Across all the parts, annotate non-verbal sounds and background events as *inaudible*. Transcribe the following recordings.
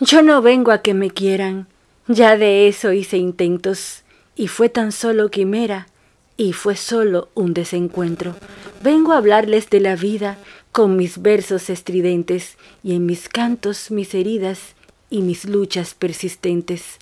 Yo no vengo a que me quieran, ya de eso hice intentos, y fue tan solo quimera, y fue solo un desencuentro. Vengo a hablarles de la vida con mis versos estridentes, y en mis cantos mis heridas y mis luchas persistentes.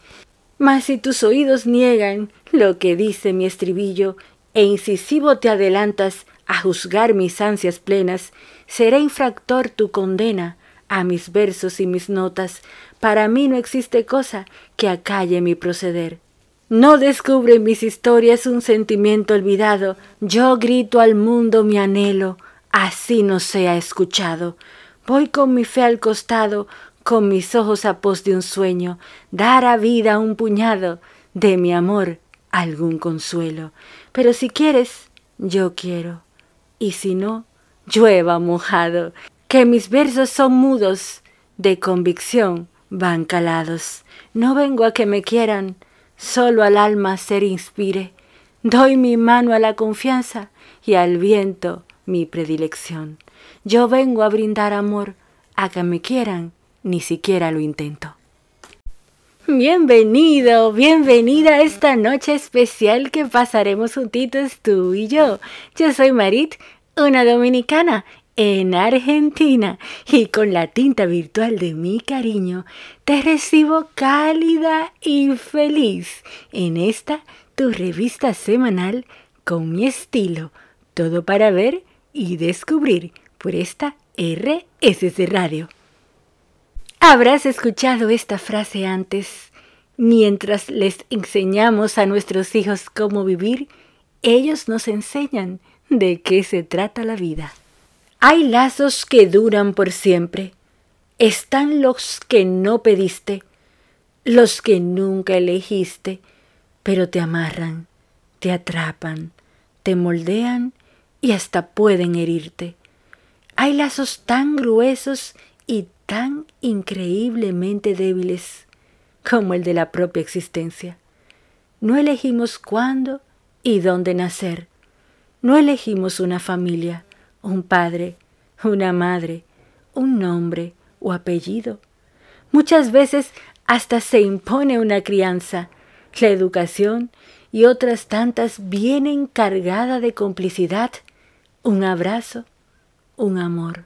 Mas si tus oídos niegan lo que dice mi estribillo, e incisivo te adelantas a juzgar mis ansias plenas, será infractor tu condena a mis versos y mis notas. Para mí no existe cosa que acalle mi proceder. No descubre mis historias un sentimiento olvidado. Yo grito al mundo mi anhelo, así no sea escuchado. Voy con mi fe al costado, con mis ojos a pos de un sueño, dar a vida un puñado de mi amor algún consuelo. Pero si quieres, yo quiero, y si no, llueva mojado, que mis versos son mudos, de convicción van calados. No vengo a que me quieran, solo al alma ser inspire. Doy mi mano a la confianza y al viento mi predilección. Yo vengo a brindar amor, a que me quieran, ni siquiera lo intento. Bienvenido, bienvenida a esta noche especial que pasaremos juntitos tú y yo. Yo soy Marit, una dominicana en Argentina y con la tinta virtual de mi cariño te recibo cálida y feliz en esta tu revista semanal con mi estilo, todo para ver y descubrir por esta RSC Radio. Habrás escuchado esta frase antes. Mientras les enseñamos a nuestros hijos cómo vivir, ellos nos enseñan de qué se trata la vida. Hay lazos que duran por siempre. Están los que no pediste, los que nunca elegiste, pero te amarran, te atrapan, te moldean y hasta pueden herirte. Hay lazos tan gruesos y tan increíblemente débiles como el de la propia existencia. No elegimos cuándo y dónde nacer. No elegimos una familia, un padre, una madre, un nombre o apellido. Muchas veces hasta se impone una crianza, la educación y otras tantas vienen cargada de complicidad, un abrazo, un amor.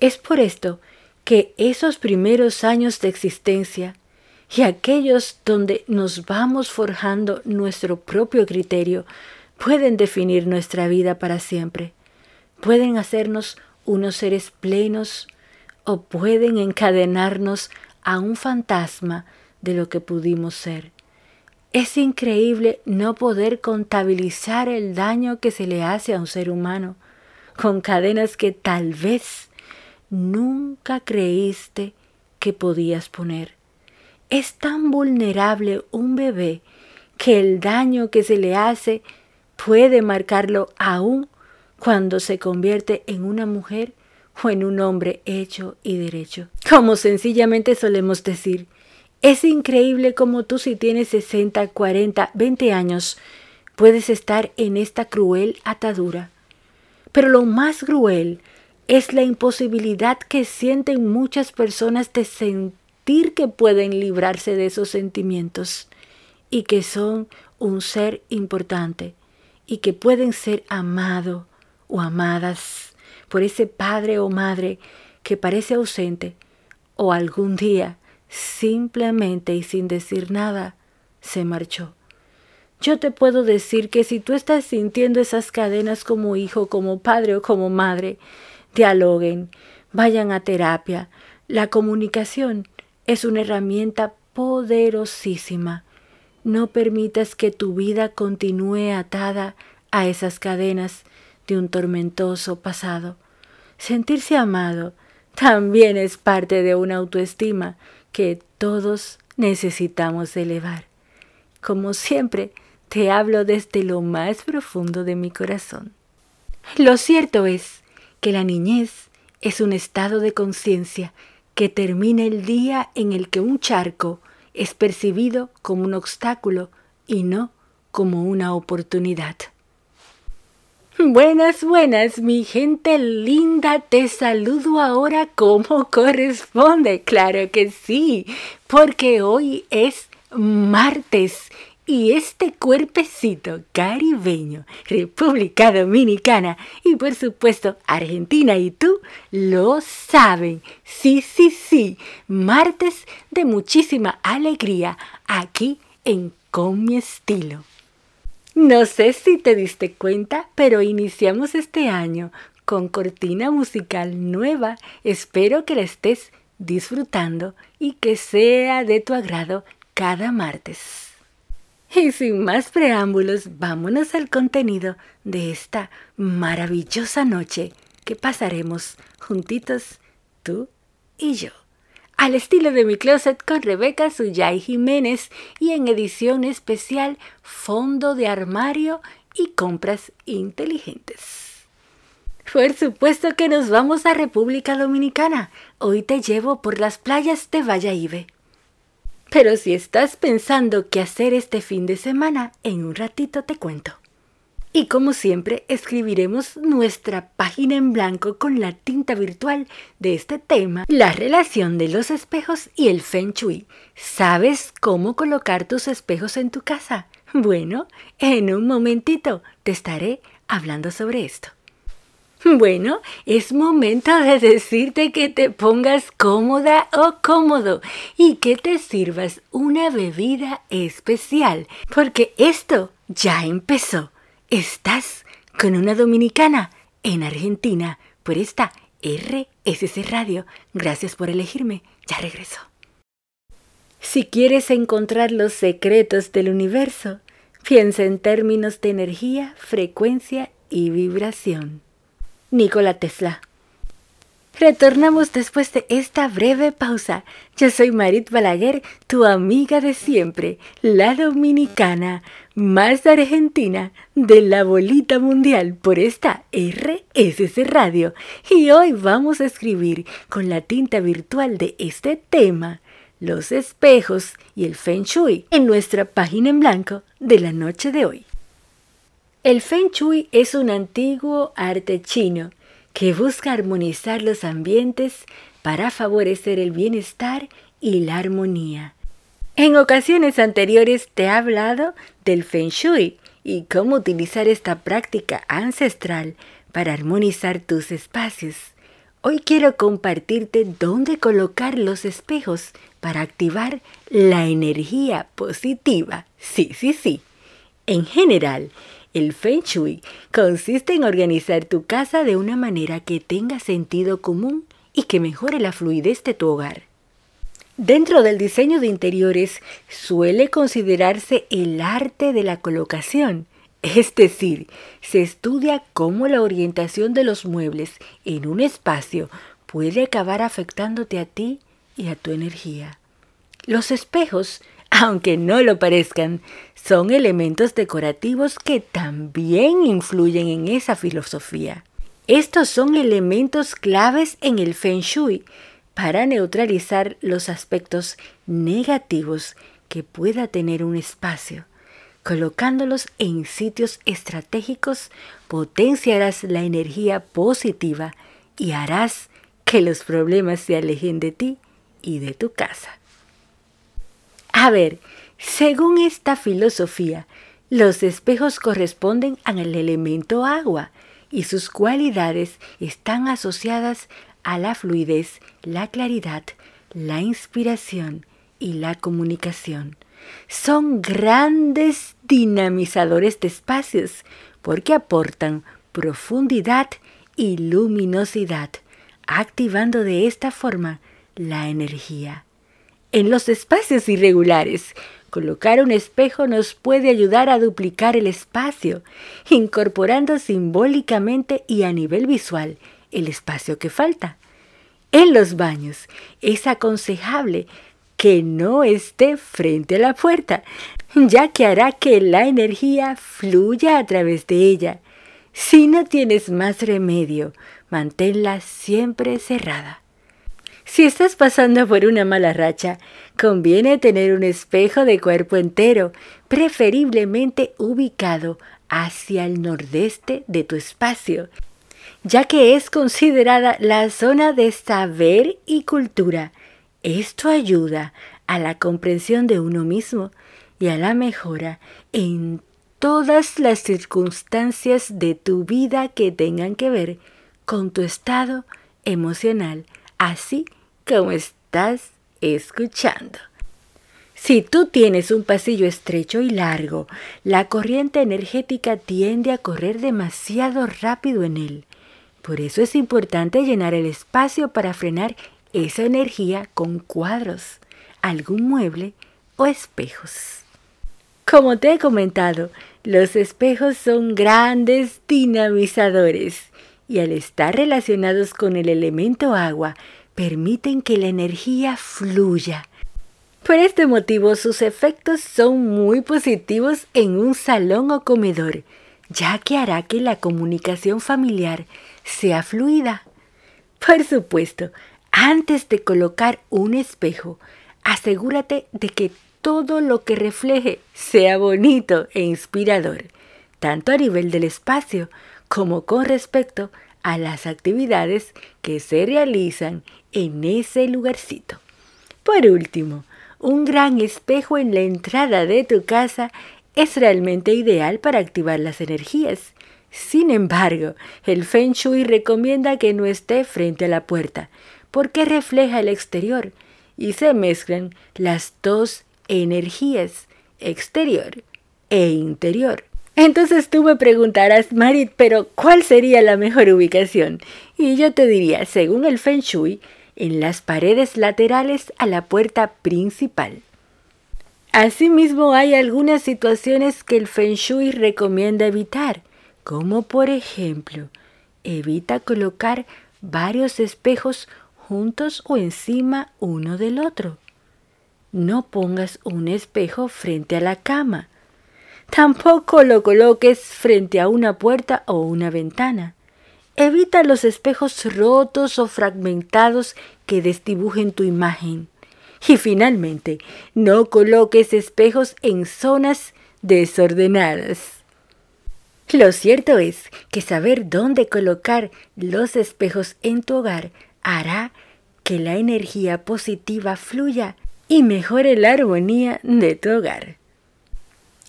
Es por esto que esos primeros años de existencia y aquellos donde nos vamos forjando nuestro propio criterio pueden definir nuestra vida para siempre, pueden hacernos unos seres plenos o pueden encadenarnos a un fantasma de lo que pudimos ser. Es increíble no poder contabilizar el daño que se le hace a un ser humano con cadenas que tal vez nunca creíste que podías poner. Es tan vulnerable un bebé que el daño que se le hace puede marcarlo aún cuando se convierte en una mujer o en un hombre hecho y derecho. Como sencillamente solemos decir, es increíble como tú si tienes 60, 40, 20 años puedes estar en esta cruel atadura. Pero lo más cruel es la imposibilidad que sienten muchas personas de sentir que pueden librarse de esos sentimientos y que son un ser importante y que pueden ser amado o amadas por ese padre o madre que parece ausente o algún día simplemente y sin decir nada se marchó. Yo te puedo decir que si tú estás sintiendo esas cadenas como hijo, como padre o como madre, dialoguen, vayan a terapia. La comunicación es una herramienta poderosísima. No permitas que tu vida continúe atada a esas cadenas de un tormentoso pasado. Sentirse amado también es parte de una autoestima que todos necesitamos elevar. Como siempre, te hablo desde lo más profundo de mi corazón. Lo cierto es que la niñez es un estado de conciencia que termina el día en el que un charco es percibido como un obstáculo y no como una oportunidad. *laughs* Buenas, buenas, mi gente linda, te saludo ahora como corresponde, claro que sí, porque hoy es martes y este cuerpecito caribeño, República Dominicana y por supuesto Argentina y tú lo saben. Sí, sí, sí, martes de muchísima alegría aquí en Con mi estilo. No sé si te diste cuenta, pero iniciamos este año con cortina musical nueva. Espero que la estés disfrutando y que sea de tu agrado cada martes. Y sin más preámbulos, vámonos al contenido de esta maravillosa noche que pasaremos juntitos tú y yo. Al estilo de mi closet con Rebeca Suyay Jiménez y en edición especial Fondo de Armario y Compras Inteligentes. Por supuesto que nos vamos a República Dominicana. Hoy te llevo por las playas de Valladolid. Pero si estás pensando qué hacer este fin de semana, en un ratito te cuento. Y como siempre, escribiremos nuestra página en blanco con la tinta virtual de este tema, la relación de los espejos y el feng shui. ¿Sabes cómo colocar tus espejos en tu casa? Bueno, en un momentito te estaré hablando sobre esto. Bueno, es momento de decirte que te pongas cómoda o cómodo y que te sirvas una bebida especial, porque esto ya empezó. Estás con una dominicana en Argentina por esta RSC Radio. Gracias por elegirme. Ya regreso. Si quieres encontrar los secretos del universo, piensa en términos de energía, frecuencia y vibración. Nikola Tesla. Retornamos después de esta breve pausa. Yo soy Marit Balaguer, tu amiga de siempre, la dominicana, más argentina de la bolita mundial por esta RSC Radio. Y hoy vamos a escribir con la tinta virtual de este tema, los espejos y el feng shui, en nuestra página en blanco de la noche de hoy. El Feng Shui es un antiguo arte chino que busca armonizar los ambientes para favorecer el bienestar y la armonía. En ocasiones anteriores te he hablado del Feng Shui y cómo utilizar esta práctica ancestral para armonizar tus espacios. Hoy quiero compartirte dónde colocar los espejos para activar la energía positiva. Sí, sí, sí. En general, el Feng Shui consiste en organizar tu casa de una manera que tenga sentido común y que mejore la fluidez de tu hogar. Dentro del diseño de interiores suele considerarse el arte de la colocación, es decir, se estudia cómo la orientación de los muebles en un espacio puede acabar afectándote a ti y a tu energía. Los espejos *laughs* aunque no lo parezcan, son elementos decorativos que también influyen en esa filosofía. Estos son elementos claves en el Feng Shui para neutralizar los aspectos negativos que pueda tener un espacio. Colocándolos en sitios estratégicos, potenciarás la energía positiva y harás que los problemas se alejen de ti y de tu casa. A ver, según esta filosofía, los espejos corresponden al elemento agua y sus cualidades están asociadas a la fluidez, la claridad, la inspiración y la comunicación. Son grandes dinamizadores de espacios porque aportan profundidad y luminosidad, activando de esta forma la energía. En los espacios irregulares, colocar un espejo nos puede ayudar a duplicar el espacio, incorporando simbólicamente y a nivel visual el espacio que falta. En los baños es aconsejable que no esté frente a la puerta, ya que hará que la energía fluya a través de ella. Si no tienes más remedio, manténla siempre cerrada. Si estás pasando por una mala racha, conviene tener un espejo de cuerpo entero, preferiblemente ubicado hacia el nordeste de tu espacio, ya que es considerada la zona de saber y cultura. Esto ayuda a la comprensión de uno mismo y a la mejora en todas las circunstancias de tu vida que tengan que ver con tu estado emocional, así como estás escuchando. Si tú tienes un pasillo estrecho y largo, la corriente energética tiende a correr demasiado rápido en él. Por eso es importante llenar el espacio para frenar esa energía con cuadros, algún mueble o espejos. Como te he comentado, los espejos son grandes dinamizadores y al estar relacionados con el elemento agua, permiten que la energía fluya. Por este motivo sus efectos son muy positivos en un salón o comedor, ya que hará que la comunicación familiar sea fluida. Por supuesto, antes de colocar un espejo, asegúrate de que todo lo que refleje sea bonito e inspirador, tanto a nivel del espacio como con respecto a las actividades que se realizan en ese lugarcito. Por último, un gran espejo en la entrada de tu casa es realmente ideal para activar las energías. Sin embargo, el Feng Shui recomienda que no esté frente a la puerta, porque refleja el exterior y se mezclan las dos energías exterior e interior. Entonces tú me preguntarás, Marit, pero ¿cuál sería la mejor ubicación? Y yo te diría, según el Feng Shui, en las paredes laterales a la puerta principal. Asimismo, hay algunas situaciones que el Feng Shui recomienda evitar, como por ejemplo, evita colocar varios espejos juntos o encima uno del otro. No pongas un espejo frente a la cama. Tampoco lo coloques frente a una puerta o una ventana. Evita los espejos rotos o fragmentados que desdibujen tu imagen. Y finalmente, no coloques espejos en zonas desordenadas. Lo cierto es que saber dónde colocar los espejos en tu hogar hará que la energía positiva fluya y mejore la armonía de tu hogar.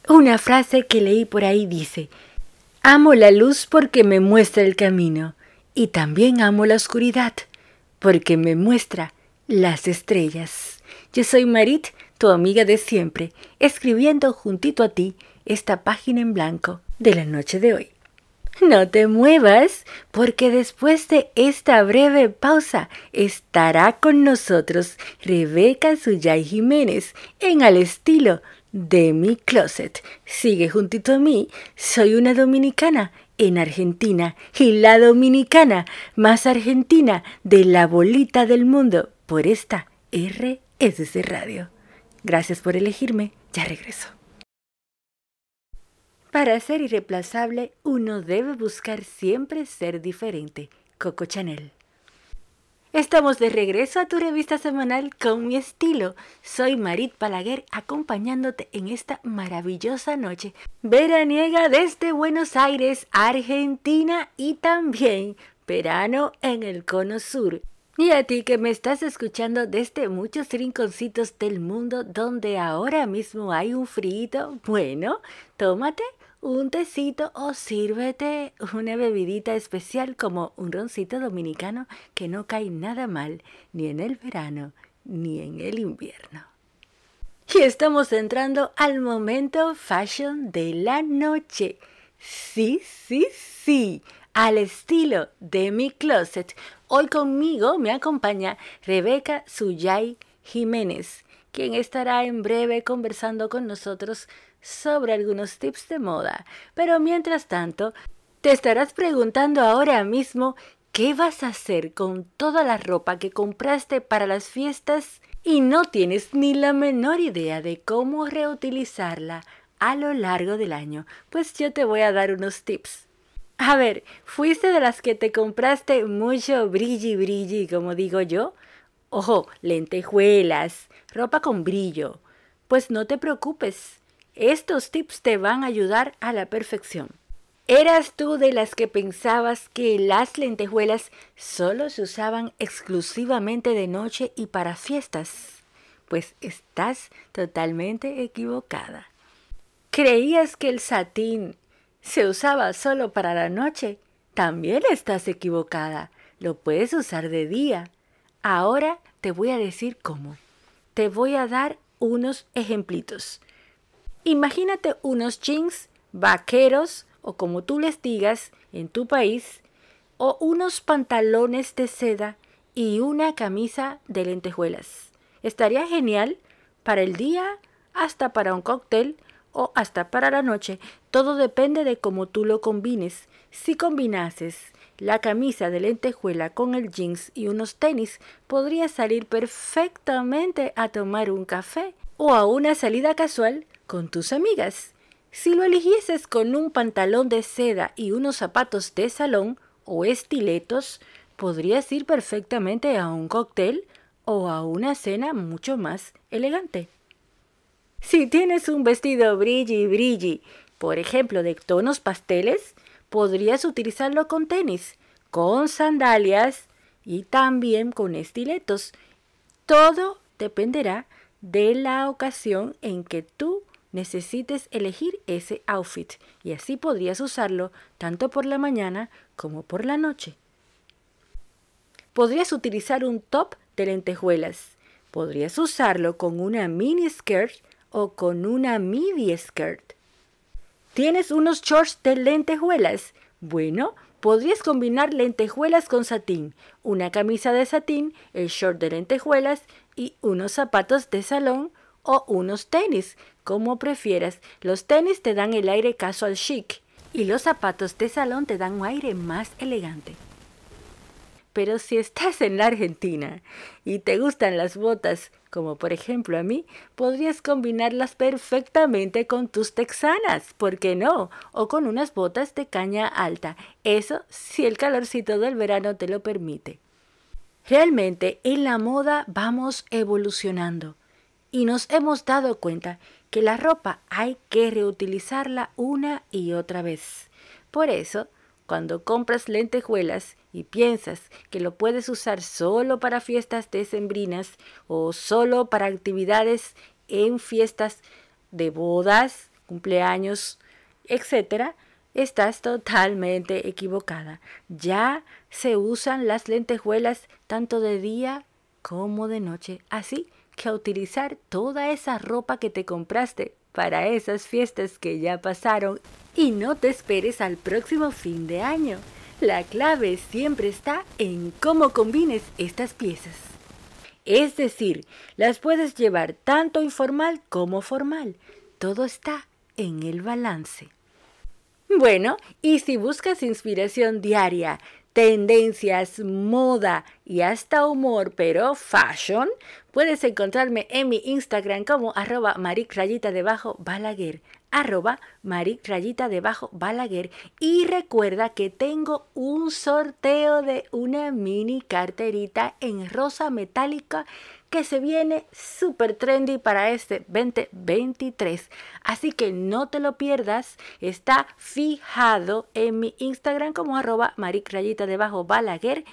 Una frase que leí por ahí dice, amo la luz porque me muestra el camino y también amo la oscuridad porque me muestra las estrellas. Yo soy Marit, tu amiga de siempre, escribiendo juntito a ti esta página en blanco de la noche de hoy. No te muevas, porque después de esta breve pausa estará con nosotros Rebeca Suyay Jiménez en Al estilo de mi closet. Sigue juntito a mí, soy una dominicana en Argentina y la dominicana más argentina de la bolita del mundo por esta RSC Radio. Gracias por elegirme, ya regreso. Para ser irreemplazable, uno debe buscar siempre ser diferente. Coco Chanel. Estamos de regreso a tu revista semanal con mi estilo. Soy Marit Palaguer acompañándote en esta maravillosa noche veraniega desde Buenos Aires, Argentina y también verano en el cono sur. Y a ti que me estás escuchando desde muchos rinconcitos del mundo donde ahora mismo hay un frío, bueno, tómate un tecito o sírvete una bebidita especial como un roncito dominicano que no cae nada mal ni en el verano ni en el invierno. Y estamos entrando al momento fashion de la noche. Sí, sí, sí, al estilo de mi closet. Hoy conmigo me acompaña Rebeca Suyay Jiménez, quien estará en breve conversando con nosotros sobre algunos tips de moda. Pero mientras tanto, te estarás preguntando ahora mismo qué vas a hacer con toda la ropa que compraste para las fiestas y no tienes ni la menor idea de cómo reutilizarla a lo largo del año. Pues yo te voy a dar unos tips. A ver, ¿fuiste de las que te compraste mucho brilli brilli, como digo yo? Ojo, lentejuelas, ropa con brillo. Pues no te preocupes Estos tips te van a ayudar a la perfección. ¿Eras tú de las que pensabas que las lentejuelas solo se usaban exclusivamente de noche y para fiestas? Pues estás totalmente equivocada. ¿Creías que el satín se usaba solo para la noche? También estás equivocada. Lo puedes usar de día. Ahora te voy a decir cómo. Te voy a dar unos ejemplitos. Imagínate unos jeans vaqueros o como tú les digas en tu país, o unos pantalones de seda y una camisa de lentejuelas. Estaría genial para el día, hasta para un cóctel o hasta para la noche. Todo depende de cómo tú lo combines. Si combinases la camisa de lentejuela con el jeans y unos tenis, podría salir perfectamente a tomar un café o a una salida casual con tus amigas. Si lo eligieses con un pantalón de seda y unos zapatos de salón o estiletos, podrías ir perfectamente a un cóctel o a una cena mucho más elegante. Si tienes un vestido brilli brilli, por ejemplo de tonos pasteles, podrías utilizarlo con tenis, con sandalias y también con estiletos. Todo dependerá de la ocasión en que tú necesites elegir ese outfit y así podrías usarlo tanto por la mañana como por la noche. Podrías utilizar un top de lentejuelas. Podrías usarlo con una mini skirt o con una midi skirt. ¿Tienes unos shorts de lentejuelas? Bueno, podrías combinar lentejuelas con satín, una camisa de satín, el short de lentejuelas y unos zapatos de salón o unos tenis, como prefieras. Los tenis te dan el aire casual chic y los zapatos de salón te dan un aire más elegante. Pero si estás en la Argentina y te gustan las botas, como por ejemplo a mí, podrías combinarlas perfectamente con tus texanas, ¿por qué no? O con unas botas de caña alta. Eso si el calorcito del verano te lo permite. Realmente en la moda vamos evolucionando y nos hemos dado cuenta que la ropa hay que reutilizarla una y otra vez. Por eso, cuando compras lentejuelas y piensas que lo puedes usar solo para fiestas decembrinas o solo para actividades en fiestas de bodas, cumpleaños, etc., estás totalmente equivocada. Ya se usan las lentejuelas tanto de día como de noche. Así que a utilizar toda esa ropa que te compraste para esas fiestas que ya pasaron y no te esperes al próximo fin de año. La clave siempre está en cómo combines estas piezas. Es decir, las puedes llevar tanto informal como formal. Todo está en el balance. Bueno, y si buscas inspiración diaria tendencias, moda y hasta humor, pero fashion, puedes encontrarme en mi Instagram como arroba rayita debajo balaguer arroba maric rayita debajo balaguer. Y recuerda que tengo un sorteo de una mini carterita en rosa metálica que se viene súper trendy para este 2023. Así que no te lo pierdas. Está fijado en mi Instagram como arroba rayita debajo balaguer.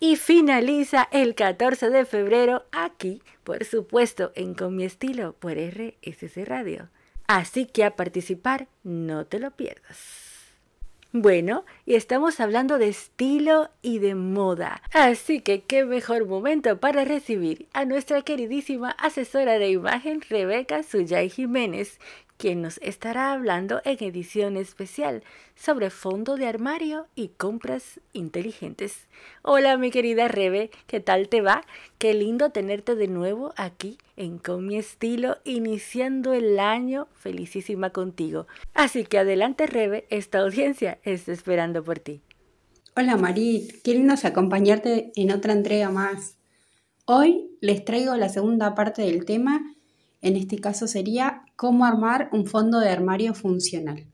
Y finaliza el 14 de febrero aquí, por supuesto, en Con mi estilo por RSC Radio. Así que a participar no te lo pierdas. Bueno, y estamos hablando de estilo y de moda. Así que qué mejor momento para recibir a nuestra queridísima asesora de imagen Rebeca Suyay Jiménez, quien nos estará hablando en edición especial sobre fondo de armario y compras inteligentes. Hola mi querida Rebe, ¿qué tal te va? Qué lindo tenerte de nuevo aquí en Con mi estilo, iniciando el año felicísima contigo. Así que adelante Rebe, esta audiencia está esperando por ti. Hola Marit, qué acompañarte en otra entrega más. Hoy les traigo la segunda parte del tema en este caso sería cómo armar un fondo de armario funcional.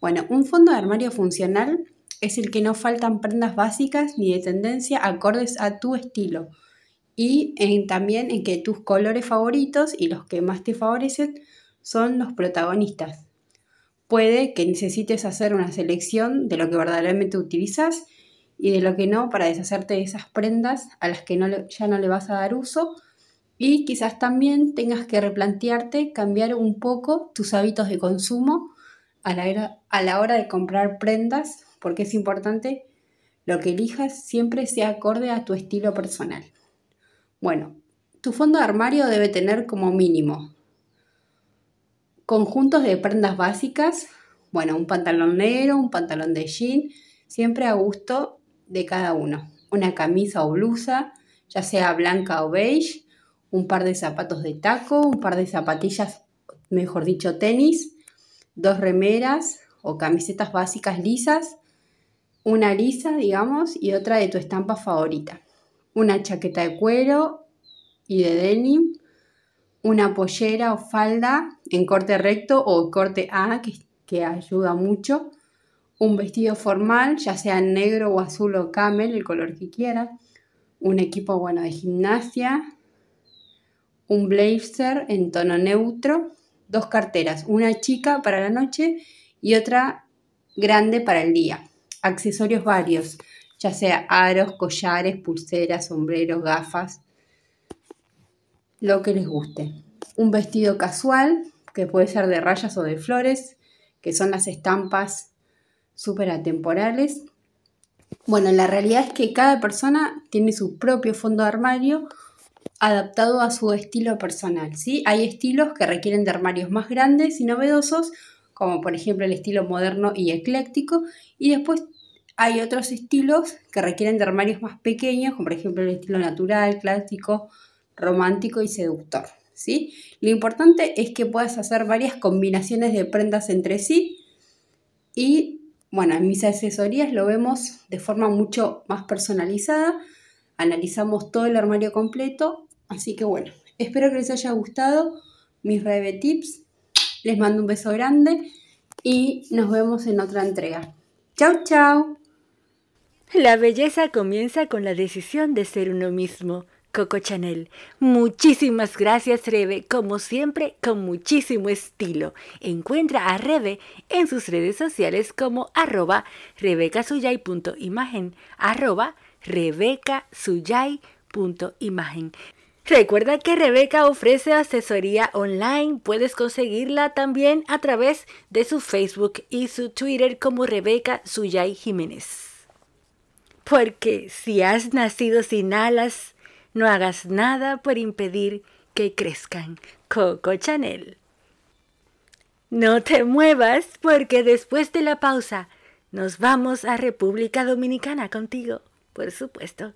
Bueno, un fondo de armario funcional es el que no faltan prendas básicas ni de tendencia acordes a tu estilo y también en que tus colores favoritos y los que más te favorecen son los protagonistas. Puede que necesites hacer una selección de lo que verdaderamente utilizas y de lo que no para deshacerte de esas prendas a las que ya no le vas a dar uso y quizás también tengas que replantearte cambiar un poco tus hábitos de consumo a la, a la hora de comprar prendas porque es importante lo que elijas siempre sea acorde a tu estilo personal. Bueno, tu fondo de armario debe tener como mínimo conjuntos de prendas básicas, bueno, un pantalón negro, un pantalón de jean, siempre a gusto de cada uno. Una camisa o blusa, ya sea blanca o beige, un par de zapatos de taco, un par de zapatillas, mejor dicho, tenis, dos remeras o camisetas básicas lisas, una lisa, digamos, y otra de tu estampa favorita. Una chaqueta de cuero y de denim, una pollera o falda en corte recto o corte A, que, que ayuda mucho, un vestido formal, ya sea negro o azul o camel, el color que quiera, un equipo bueno de gimnasia, un blazer en tono neutro, dos carteras, una chica para la noche y otra grande para el día. Accesorios varios, ya sea aros, collares, pulseras, sombreros, gafas, lo que les guste. Un vestido casual, que puede ser de rayas o de flores, que son las estampas súper atemporales. Bueno, la realidad es que cada persona tiene su propio fondo de armario adaptado a su estilo personal, ¿sí? Hay estilos que requieren de armarios más grandes y novedosos, como por ejemplo el estilo moderno y ecléctico, y después hay otros estilos que requieren de armarios más pequeños, como por ejemplo el estilo natural, clásico, romántico y seductor. ¿sí? Lo importante es que puedas hacer varias combinaciones de prendas entre sí y, bueno, en mis asesorías lo vemos de forma mucho más personalizada. Analizamos todo el armario completo, así que bueno, espero que les haya gustado mis Rebe Tips. Les mando un beso grande y nos vemos en otra entrega. Chau, chau. La belleza comienza con la decisión de ser uno mismo. Coco Chanel. Muchísimas gracias, Rebe, como siempre, con muchísimo estilo. Encuentra a Rebe en sus redes sociales como arroba rebecasuyay.imagen, arroba rebecasuyay.imagen. Recuerda que Rebeca ofrece asesoría online. Puedes conseguirla también a través de su Facebook y su Twitter como Rebeca Suyay Jiménez. Porque si has nacido sin alas, no hagas nada por impedir que crezcan. Coco Chanel. No te muevas porque después de la pausa nos vamos a República Dominicana contigo, por supuesto.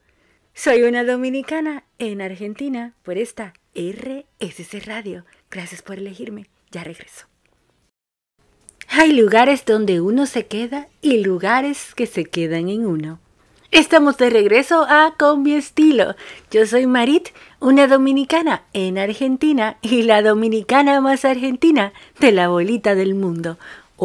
Soy una dominicana en Argentina por esta RSC Radio. Gracias por elegirme. Ya regreso. Hay lugares donde uno se queda y lugares que se quedan en uno. Estamos de regreso a Con mi estilo. Yo soy Marit, una dominicana en Argentina y la dominicana más argentina de la bolita del mundo.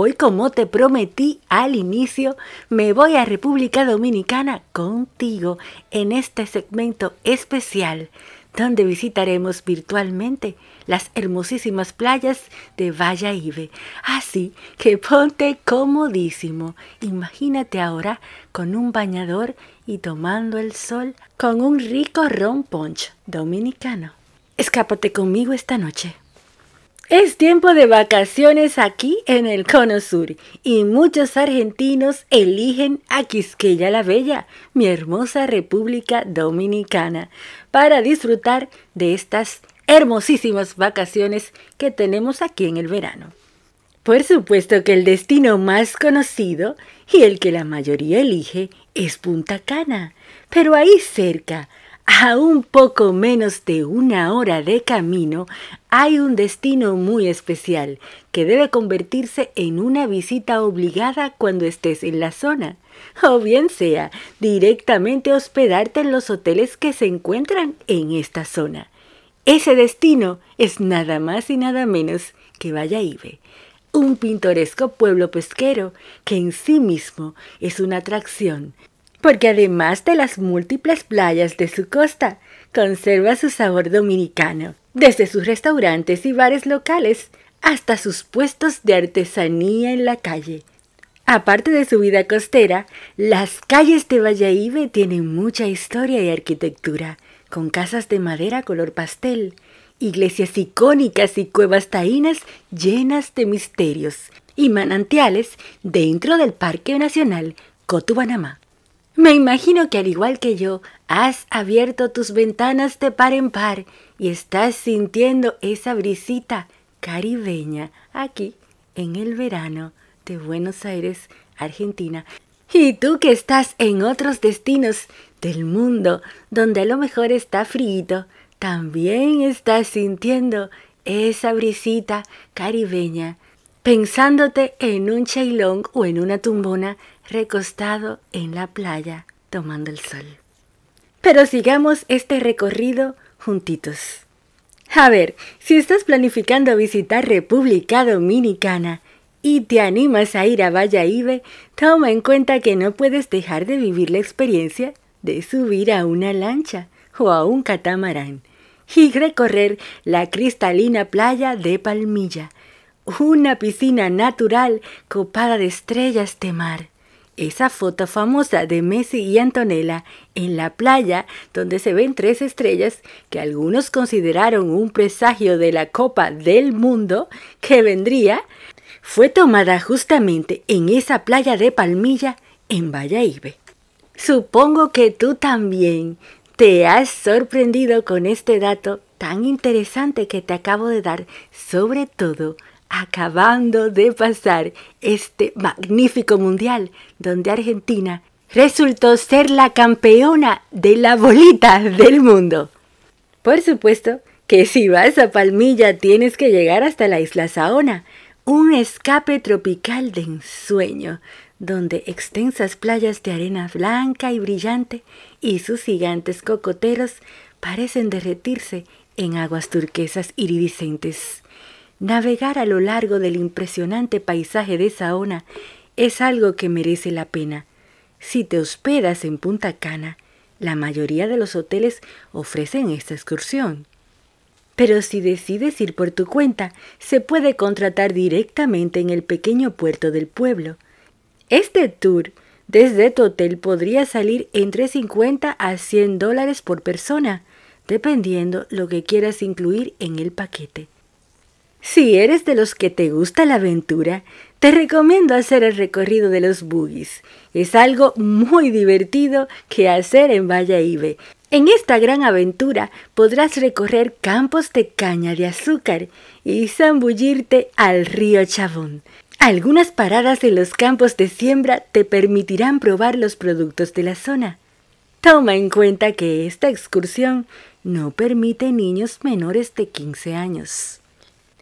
Hoy, como te prometí al inicio, me voy a República Dominicana contigo en este segmento especial donde visitaremos virtualmente las hermosísimas playas de Ibe. Así que ponte comodísimo. Imagínate ahora con un bañador y tomando el sol con un rico ron punch dominicano. Escápate conmigo esta noche. Es tiempo de vacaciones aquí en el Cono Sur y muchos argentinos eligen a Quisqueya la Bella, mi hermosa República Dominicana, para disfrutar de estas hermosísimas vacaciones que tenemos aquí en el verano. Por supuesto que el destino más conocido y el que la mayoría elige es Punta Cana, pero ahí cerca, a un poco menos de una hora de camino hay un destino muy especial que debe convertirse en una visita obligada cuando estés en la zona, o bien sea directamente hospedarte en los hoteles que se encuentran en esta zona. Ese destino es nada más y nada menos que Valladolid, un pintoresco pueblo pesquero que en sí mismo es una atracción porque además de las múltiples playas de su costa, conserva su sabor dominicano, desde sus restaurantes y bares locales hasta sus puestos de artesanía en la calle. Aparte de su vida costera, las calles de Valladolid tienen mucha historia y arquitectura, con casas de madera color pastel, iglesias icónicas y cuevas taínas llenas de misterios y manantiales dentro del Parque Nacional Cotubanamá. Me imagino que al igual que yo, has abierto tus ventanas de par en par y estás sintiendo esa brisita caribeña aquí en el verano de Buenos Aires, Argentina. Y tú que estás en otros destinos del mundo donde a lo mejor está frío, también estás sintiendo esa brisita caribeña, pensándote en un chailón o en una tumbona recostado en la playa tomando el sol. Pero sigamos este recorrido juntitos. A ver, si estás planificando visitar República Dominicana y te animas a ir a Valladolid, toma en cuenta que no puedes dejar de vivir la experiencia de subir a una lancha o a un catamarán y recorrer la cristalina playa de Palmilla, una piscina natural copada de estrellas de mar. Esa foto famosa de Messi y Antonella en la playa donde se ven tres estrellas que algunos consideraron un presagio de la Copa del Mundo que vendría, fue tomada justamente en esa playa de Palmilla en Valladolid. Supongo que tú también te has sorprendido con este dato tan interesante que te acabo de dar, sobre todo acabando de pasar este magnífico mundial donde Argentina resultó ser la campeona de la bolita del mundo. Por supuesto que si vas a Palmilla tienes que llegar hasta la isla Saona, un escape tropical de ensueño, donde extensas playas de arena blanca y brillante y sus gigantes cocoteros parecen derretirse en aguas turquesas iridiscentes. Navegar a lo largo del impresionante paisaje de Saona es algo que merece la pena. Si te hospedas en Punta Cana, la mayoría de los hoteles ofrecen esta excursión. Pero si decides ir por tu cuenta, se puede contratar directamente en el pequeño puerto del pueblo. Este tour desde tu hotel podría salir entre 50 a 100 dólares por persona, dependiendo lo que quieras incluir en el paquete. Si eres de los que te gusta la aventura, te recomiendo hacer el recorrido de los buggies. Es algo muy divertido que hacer en Valladolid. En esta gran aventura podrás recorrer campos de caña de azúcar y zambullirte al río Chabón. Algunas paradas en los campos de siembra te permitirán probar los productos de la zona. Toma en cuenta que esta excursión no permite niños menores de 15 años.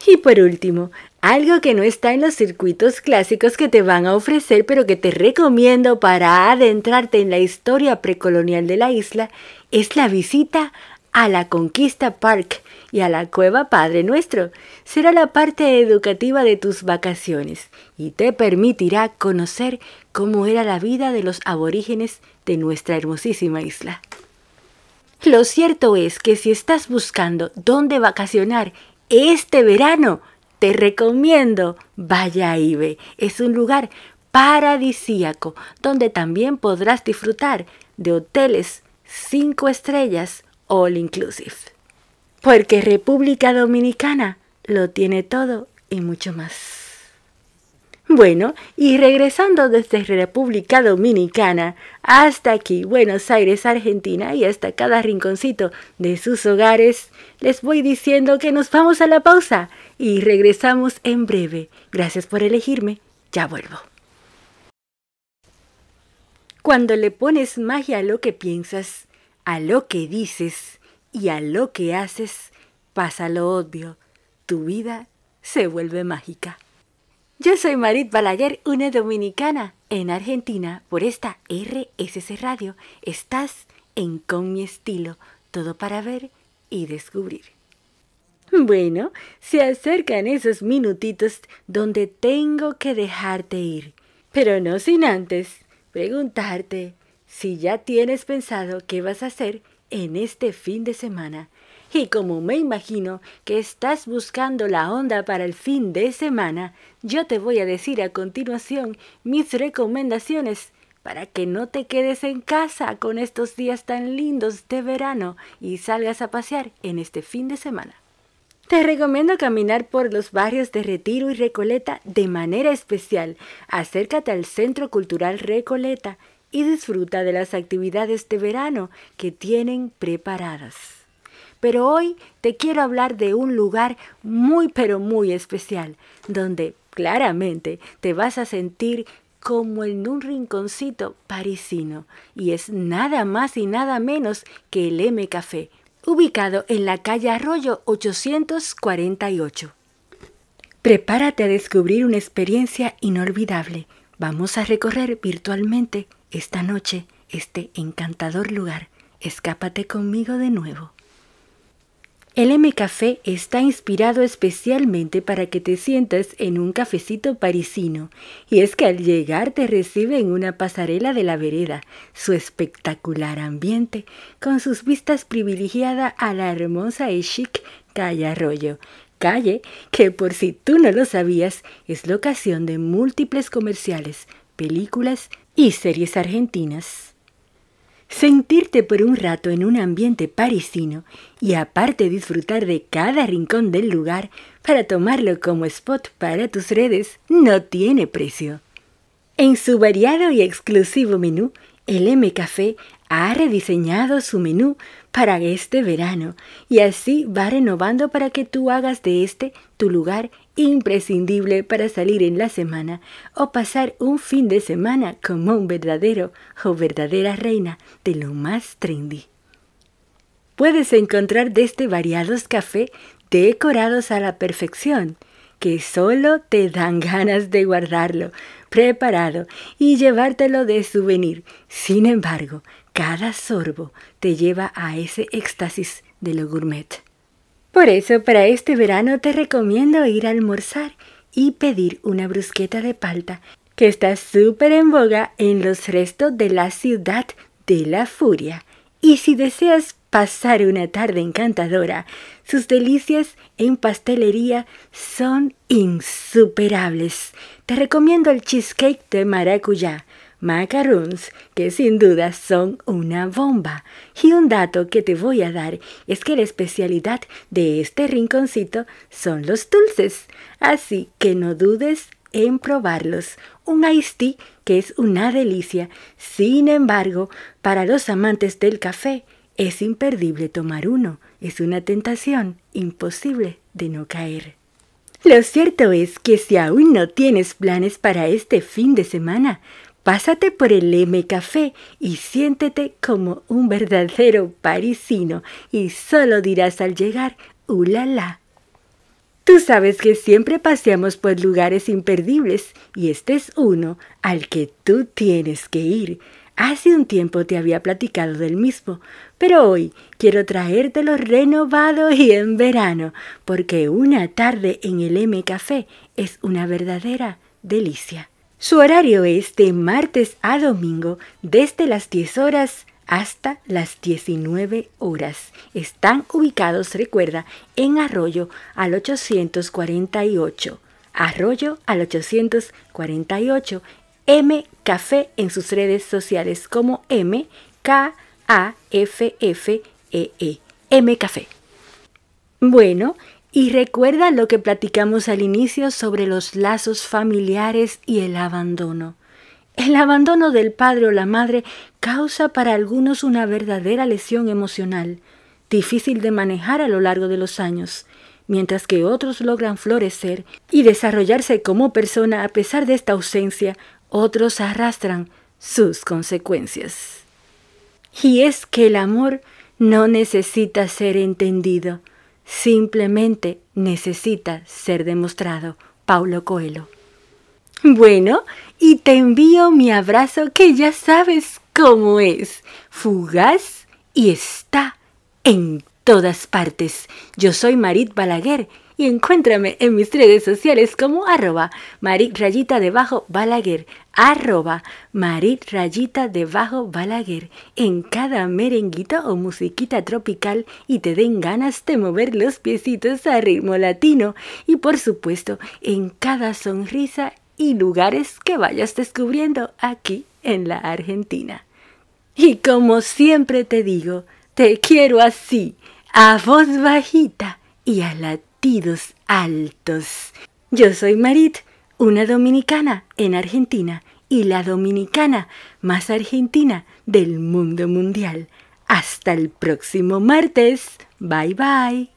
Y por último, algo que no está en los circuitos clásicos que te van a ofrecer, pero que te recomiendo para adentrarte en la historia precolonial de la isla es la visita a la Conquista Park y a la Cueva Padre Nuestro. Será la parte educativa de tus vacaciones y te permitirá conocer cómo era la vida de los aborígenes de nuestra hermosísima isla. Lo cierto es que si estás buscando dónde vacacionar este verano, te recomiendo Valladolid. Es un lugar paradisíaco donde también podrás disfrutar de hoteles 5 estrellas all inclusive. Porque República Dominicana lo tiene todo y mucho más. Bueno, y regresando desde República Dominicana hasta aquí, Buenos Aires, Argentina, y hasta cada rinconcito de sus hogares, les voy diciendo que nos vamos a la pausa y regresamos en breve. Gracias por elegirme, ya vuelvo. Cuando le pones magia a lo que piensas, a lo que dices y a lo que haces, pasa lo obvio. Tu vida se vuelve mágica. Yo soy Marit Balaguer, una dominicana en Argentina por esta RSC Radio. Estás en Con mi estilo, todo para ver y descubrir. Bueno, se acercan esos minutitos donde tengo que dejarte ir, pero no sin antes preguntarte si ya tienes pensado qué vas a hacer en este fin de semana. Y como me imagino que estás buscando la onda para el fin de semana, yo te voy a decir a continuación mis recomendaciones para que no te quedes en casa con estos días tan lindos de verano y salgas a pasear en este fin de semana. Te recomiendo caminar por los barrios de Retiro y Recoleta de manera especial. Acércate al Centro Cultural Recoleta y disfruta de las actividades de verano que tienen preparadas. Pero hoy te quiero hablar de un lugar muy pero muy especial, donde claramente te vas a sentir como en un rinconcito parisino, y es nada más y nada menos que el M Café, ubicado en la calle Arroyo 848. Prepárate a descubrir una experiencia inolvidable. Vamos a recorrer virtualmente esta noche este encantador lugar. Escápate conmigo de nuevo. El M Café está inspirado especialmente para que te sientas en un cafecito parisino, y es que al llegar te recibe en una pasarela de la vereda, su espectacular ambiente, con sus vistas privilegiadas a la hermosa y chic calle Arroyo, calle que por si tú no lo sabías es locación de múltiples comerciales, películas y series argentinas. Sentirte por un rato en un ambiente parisino y aparte disfrutar de cada rincón del lugar para tomarlo como spot para tus redes no tiene precio. En su variado y exclusivo menú, el M Café ha rediseñado su menú para este verano y así va renovando para que tú hagas de este tu lugar imprescindible para salir en la semana o pasar un fin de semana como un verdadero o verdadera reina de lo más trendy. Puedes encontrar de este variados café decorados a la perfección, que solo te dan *laughs* ganas de guardarlo, preparado y llevártelo de souvenir. Sin embargo, cada sorbo te lleva a ese éxtasis de lo gourmet. Por eso, para este verano te recomiendo ir a almorzar y pedir una brusqueta de palta que está súper en boga en los restos de la ciudad de la furia. Y si deseas pasar una tarde encantadora, sus delicias en pastelería son insuperables. Te recomiendo el cheesecake de maracuyá macarons, que sin duda son una bomba. Y un dato que te voy a dar es que la especialidad de este rinconcito son los dulces, así que no dudes en probarlos. Un iced tea que es una delicia. Sin embargo, para los amantes del café, es imperdible tomar uno. Es una tentación imposible de no caer. Lo cierto es que si aún no tienes planes para este fin de semana, Pásate por el M Café y siéntete como un verdadero parisino y solo dirás al llegar, ¡ulala! Tú sabes que siempre paseamos por lugares imperdibles y este es uno al que tú tienes que ir. Hace un tiempo te había platicado del mismo, pero hoy quiero traértelo renovado y en verano, porque una tarde en el M Café es una verdadera delicia. Su horario es de martes a domingo desde las 10 horas hasta las 19 horas. Están ubicados, recuerda, en Arroyo al 848. Arroyo al 848. M Café en sus redes sociales como M K A F F E E. M Café. Bueno, y recuerda lo que platicamos al inicio sobre los lazos familiares y el abandono. El abandono del padre o la madre causa para algunos una verdadera lesión emocional, difícil de manejar a lo largo de los años, mientras que otros logran florecer y desarrollarse como persona a pesar de esta ausencia, otros arrastran sus consecuencias. Y es que el amor no necesita ser entendido, simplemente necesita ser demostrado. Paulo Coelho. Bueno, y te envío mi abrazo que ya sabes cómo es, fugaz y está en todas partes. Yo soy Marit Balaguer y encuéntrame en mis redes sociales como arroba marit rayita debajo balaguer, arroba marit rayita debajo balaguer, en cada merenguito o musiquita tropical y te den ganas de mover los piecitos a ritmo latino y por supuesto en cada sonrisa y lugares que vayas descubriendo aquí en la Argentina. Y como siempre te digo, te quiero así, a voz bajita y a latidos altos. Yo soy Marit, una dominicana en Argentina y la dominicana más argentina del mundo mundial. Hasta el próximo martes. Bye bye.